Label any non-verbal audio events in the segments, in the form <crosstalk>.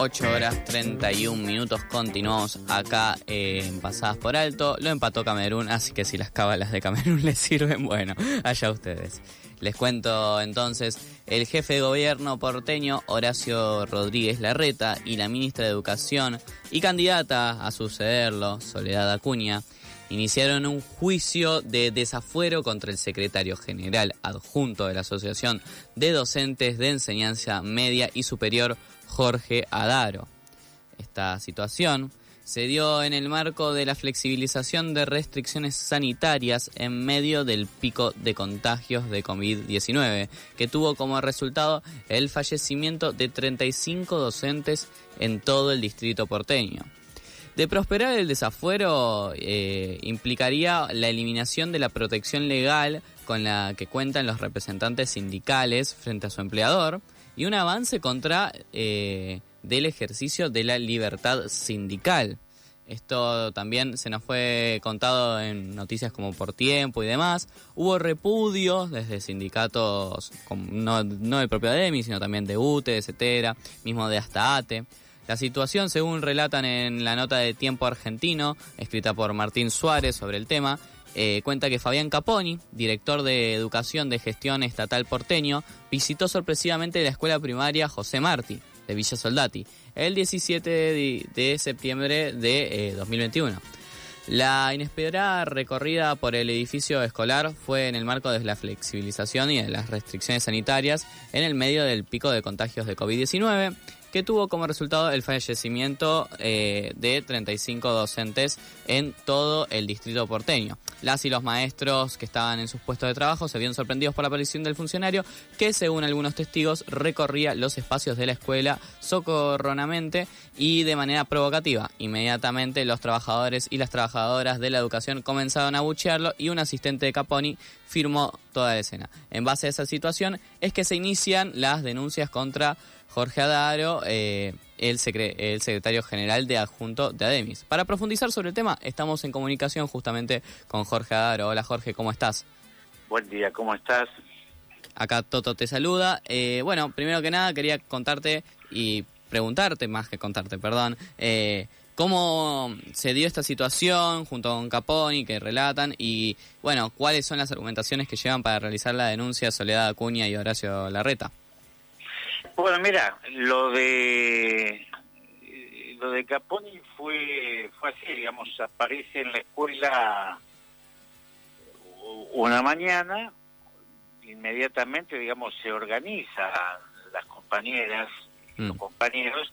8 horas 31 minutos. Continuamos acá eh, en Pasadas por Alto. Lo empató Camerún, así que si las cábalas de Camerún <laughs> les sirven, bueno, allá ustedes. Les cuento entonces, el jefe de gobierno porteño Horacio Rodríguez Larreta y la ministra de Educación y candidata a sucederlo, Soledad Acuña, iniciaron un juicio de desafuero contra el secretario general adjunto de la Asociación de Docentes de Enseñanza Media y Superior, Jorge Adaro. Esta situación se dio en el marco de la flexibilización de restricciones sanitarias en medio del pico de contagios de COVID-19, que tuvo como resultado el fallecimiento de 35 docentes en todo el distrito porteño. De prosperar el desafuero eh, implicaría la eliminación de la protección legal con la que cuentan los representantes sindicales frente a su empleador y un avance contra eh, del ejercicio de la libertad sindical. Esto también se nos fue contado en noticias como por tiempo y demás. Hubo repudios desde sindicatos, no, no del propio ADEMI, sino también de UTE, etcétera, mismo de hasta ATE. La situación, según relatan en la nota de Tiempo Argentino, escrita por Martín Suárez sobre el tema, eh, cuenta que Fabián Caponi, director de Educación de Gestión Estatal Porteño, visitó sorpresivamente la escuela primaria José Martí, de Villa Soldati, el 17 de, septiembre de 2021. Eh, la inesperada recorrida por el edificio escolar fue en el marco de la flexibilización y de las restricciones sanitarias en el medio del pico de contagios de COVID-19 que tuvo como resultado el fallecimiento eh, de 35 docentes en todo el distrito porteño. Las y los maestros que estaban en sus puestos de trabajo se vieron sorprendidos por la aparición del funcionario que, según algunos testigos, recorría los espacios de la escuela socorronamente y de manera provocativa. Inmediatamente los trabajadores y las trabajadoras de la educación comenzaron a buchearlo y un asistente de Caponi firmó toda la escena. En base a esa situación es que se inician las denuncias contra Jorge Adaro, eh, el, el, secretario general de adjunto de Ademis. Para profundizar sobre el tema, estamos en comunicación justamente con Jorge Adaro. Hola Jorge, ¿cómo estás? Buen día, ¿cómo estás? Acá Toto te saluda. Eh, bueno, primero que nada quería contarte y preguntarte, más que contarte, perdón, eh, cómo se dio esta situación junto con Caponi que relatan y, bueno, cuáles son las argumentaciones que llevan para realizar la denuncia Soledad Acuña y Horacio Larreta. Bueno, mira, lo de lo de Caponi fue fue así, digamos, aparece en la escuela una mañana, inmediatamente, digamos, se organizan las compañeras, los mm. compañeros,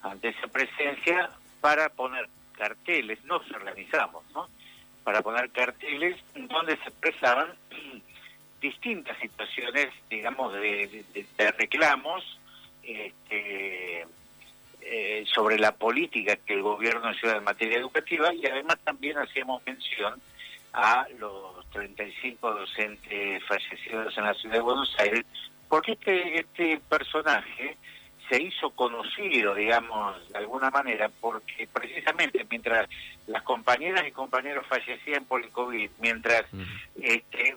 ante esa presencia, para poner carteles, nos organizamos, ¿no? Para poner carteles donde se expresaban <clears throat> distintas situaciones, digamos, de, reclamos este, eh, sobre la política que el gobierno lleva en materia educativa y además también hacíamos mención a los 35 docentes fallecidos en la ciudad de Buenos Aires, porque este, este personaje se hizo conocido, digamos, de alguna manera, porque precisamente mientras las compañeras y compañeros fallecían por el COVID, mientras este,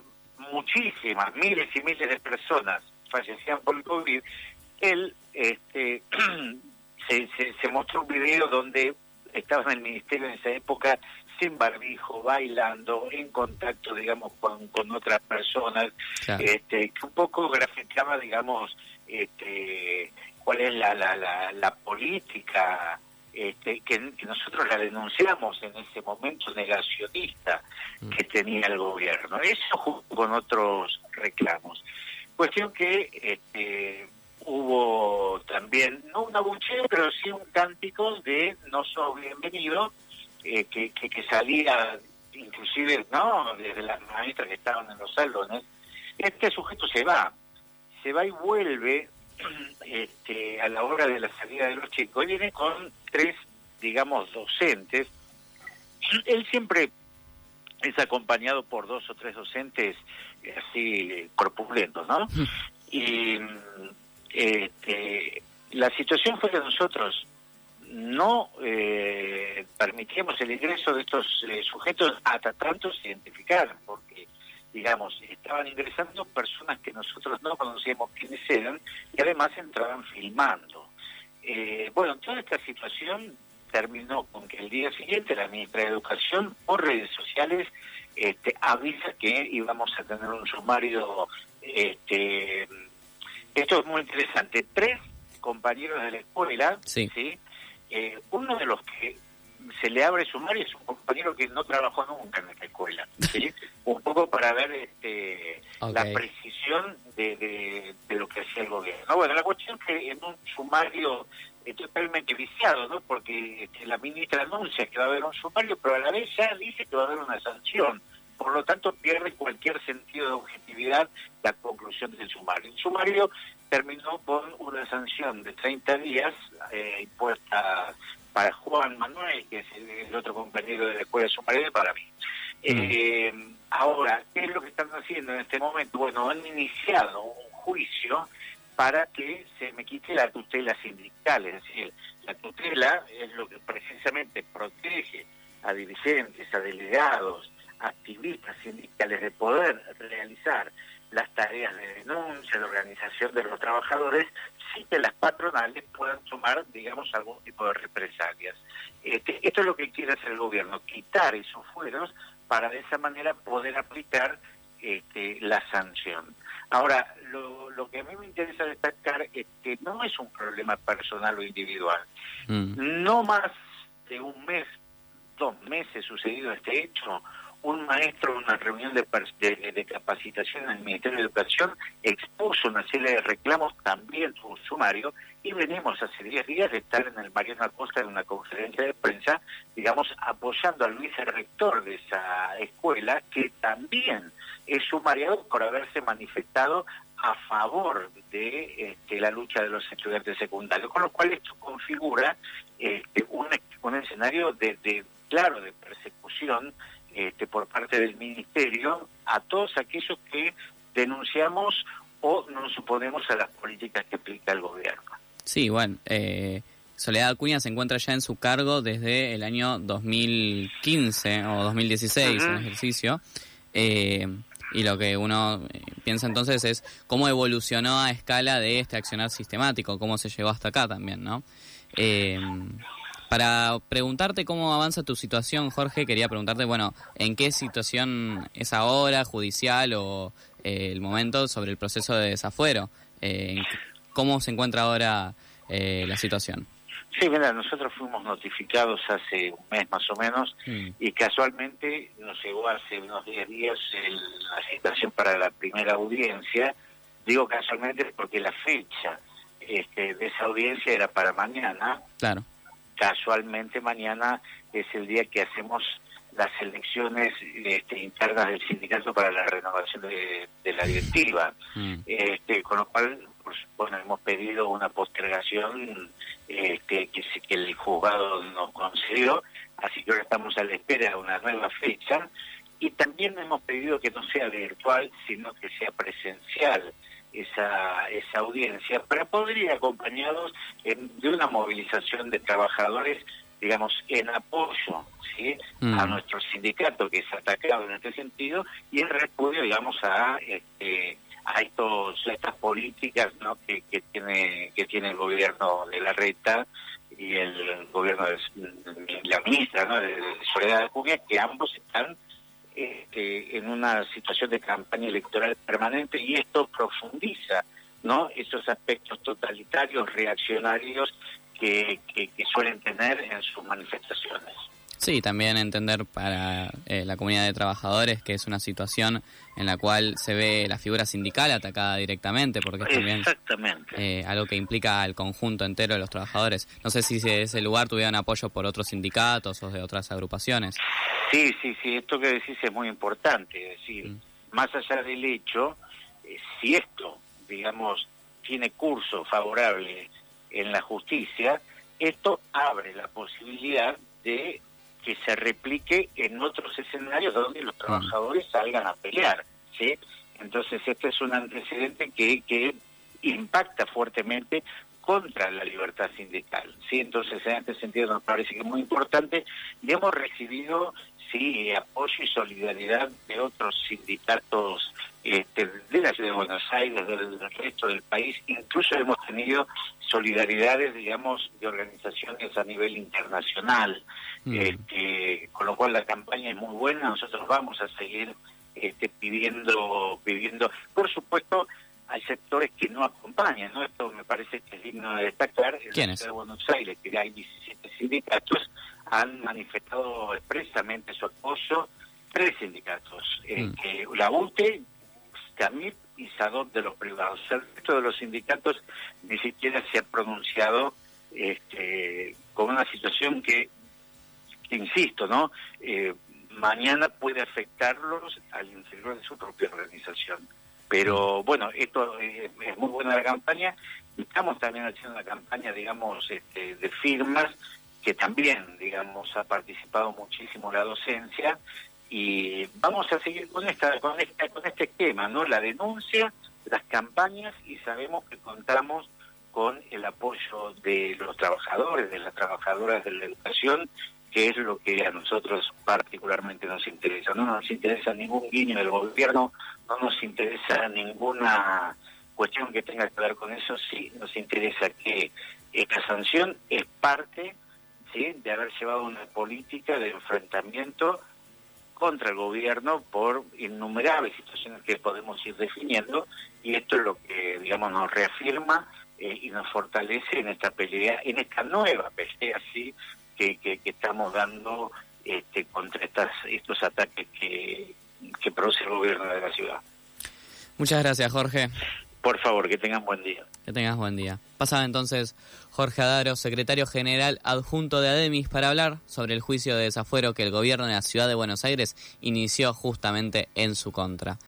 muchísimas, miles y miles de personas fallecían por el COVID, él este, <clears throat> se, se, mostró un video donde estaba en el ministerio en esa época sin barbijo, bailando, en contacto, digamos, con, con otras personas, este, que un poco graficaba, digamos, este, cuál es la, la, la, la política este, que, nosotros la denunciamos en ese momento negacionista mm. que tenía el gobierno. Eso junto con otros reclamos. Cuestión que este, hubo también, no un abucheo, pero sí un cántico de no sos bienvenido, eh, que, que, salía inclusive no desde las maestras que estaban en los salones. Este sujeto se va, se va y vuelve este, a la hora de la salida de los chicos, viene con tres, digamos, docentes. Él siempre es acompañado por dos o tres docentes eh, así corpulentos, ¿no? Y este, la situación fue que nosotros no eh, permitíamos el ingreso de estos eh, sujetos hasta tanto se identificaran, porque digamos, estaban ingresando personas que nosotros no conocíamos quiénes eran y además entraban filmando. Eh, bueno, toda esta situación terminó con que el día siguiente la ministra de Educación por redes sociales este, avisa que íbamos a tener un sumario. Este, esto es muy interesante. Tres compañeros de la escuela, ¿sí? Eh, uno de los que se le abre sumario es un compañero que no trabajó nunca en esta escuela, <laughs> ¿sí? un poco para ver este, la precisión de, lo que hacía el gobierno. Bueno, la cuestión es que en un sumario totalmente viciado, ¿no? Porque este, la ministra anuncia que va a haber un sumario, pero a la vez ya dice que va a haber una sanción. Por lo tanto, pierde cualquier sentido de objetividad la conclusión del sumario. El sumario terminó con una sanción de 30 días eh, impuesta para Juan Manuel, que es el, otro compañero de la escuela sumaria, para mí. Mm. Eh, ahora, ¿qué es lo que están haciendo en este momento? Bueno, han iniciado un juicio para que se me quite la tutela sindical, es decir, la tutela es lo que precisamente protege a dirigentes, a delegados, activistas sindicales de poder realizar las tareas de denuncia, de organización de los trabajadores, que las patronales puedan tomar, digamos, algún tipo de represalias. Este, esto es lo que quiere hacer el gobierno, quitar esos fueros para de esa manera poder aplicar este, la sanción. Ahora, lo, lo, que a mí me interesa destacar es que no es un problema personal o individual. Mm. No más de un mes, dos meses sucedido este hecho, un maestro en una reunión de, capacitación en el Ministerio de Educación expuso una serie de reclamos, también su sumario, y venimos hace 10 días de estar en el Mariano Acosta en una conferencia de prensa, digamos, apoyando al vicerrector de esa escuela, que también es sumariado por haberse manifestado a favor de este, la lucha de los estudiantes secundarios, con lo cual esto configura este, un, escenario de, claro, de persecución este, por parte del Ministerio a todos aquellos que denunciamos o nos oponemos a las políticas que aplica el gobierno. Sí, bueno, eh, Soledad Acuña se encuentra ya en su cargo desde el año 2015 o 2016 en ejercicio. Eh, y lo que uno eh, piensa entonces es cómo evolucionó a escala de este accionar sistemático, cómo se llegó hasta acá también, ¿no? Eh, para preguntarte cómo avanza tu situación, Jorge, quería preguntarte, bueno, ¿en qué situación es ahora, judicial o eh, el momento sobre el proceso de desafuero? Eh, ¿Cómo se encuentra ahora eh, la situación? Sí, mira, nosotros fuimos notificados hace un mes más o menos mm. y casualmente nos llegó hace unos 10 días la citación para la primera audiencia. Digo casualmente porque la fecha este, de esa audiencia era para mañana. Claro casualmente mañana es el día que hacemos las elecciones este, internas del sindicato para la renovación de, la directiva, mm. este, con lo cual pues, bueno hemos pedido una postergación este, que, que el juzgado nos concedió, así que ahora estamos a la espera de una nueva fecha. Y también hemos pedido que no sea virtual, sino que sea presencial esa, esa audiencia, pero poder ir acompañados de una movilización de trabajadores, digamos, en apoyo ¿sí? a mm. nuestro sindicato que es atacado en este sentido y en repudio, digamos, a este, a estos estas políticas ¿no? que, que tiene que tiene el gobierno de la reta y el gobierno de la ministra ¿no? de, Soledad de Cumbia, que ambos están este, en una situación de campaña electoral permanente y esto profundiza no esos aspectos totalitarios, reaccionarios que, que, suelen tener en sus manifestaciones. Sí, también entender para eh, la comunidad de trabajadores que es una situación en la cual se ve la figura sindical atacada directamente, porque es también eh, algo que implica al conjunto entero de los trabajadores. No sé si de ese lugar tuvieron apoyo por otros sindicatos o de otras agrupaciones. Sí, sí, sí, esto que decís es muy importante, es decir, mm. más allá del hecho, eh, si esto, digamos, tiene curso favorable en la justicia, esto abre la posibilidad de que se replique en otros escenarios donde los mm. trabajadores salgan a pelear, ¿sí? Entonces este es un antecedente que, que impacta fuertemente contra la libertad sindical. ¿sí? Entonces, en este sentido nos parece que es muy importante y hemos recibido sí apoyo y solidaridad de otros sindicatos este, de la ciudad de Buenos Aires, del, resto del país. Incluso hemos tenido solidaridades, digamos, de organizaciones a nivel internacional. Mm. Este, con lo cual la campaña es muy buena. Nosotros vamos a seguir este, pidiendo, pidiendo, por supuesto, hay sectores que no acompañan, ¿no? Esto me parece que es digno de destacar. En ¿Quiénes? de Buenos Aires, que hay 17 sindicatos, han manifestado expresamente su apoyo tres sindicatos, eh, mm. la UTE, CAMIP y SADOT de los privados. El resto de los sindicatos ni siquiera se ha pronunciado este, con una situación que, insisto, ¿no? Eh, mañana puede afectarlos al interior de su propia organización. Pero bueno, esto es, muy buena la campaña. Estamos también haciendo una campaña, digamos, este, de firmas que también, digamos, ha participado muchísimo la docencia y vamos a seguir con esta, con esta, con este esquema, ¿no? La denuncia, las campañas y sabemos que contamos con el apoyo de los trabajadores, de las trabajadoras de la educación que es lo que a nosotros particularmente nos interesa. No nos interesa ningún guiño del gobierno, no nos interesa ninguna cuestión que tenga que ver con eso, sí nos interesa que esta sanción es parte ¿sí? de haber llevado una política de enfrentamiento contra el gobierno por innumerables situaciones que podemos ir definiendo y esto es lo que digamos nos reafirma eh, y nos fortalece en esta pelea, en esta nueva pelea sí que, estamos dando este, contra estas, estos ataques que, que produce el gobierno de la ciudad. Muchas gracias, Jorge. Por favor, que tengan buen día. Que tengas buen día. Pasaba entonces Jorge Adaro, secretario general adjunto de ADEMIS, para hablar sobre el juicio de desafuero que el gobierno de la ciudad de Buenos Aires inició justamente en su contra.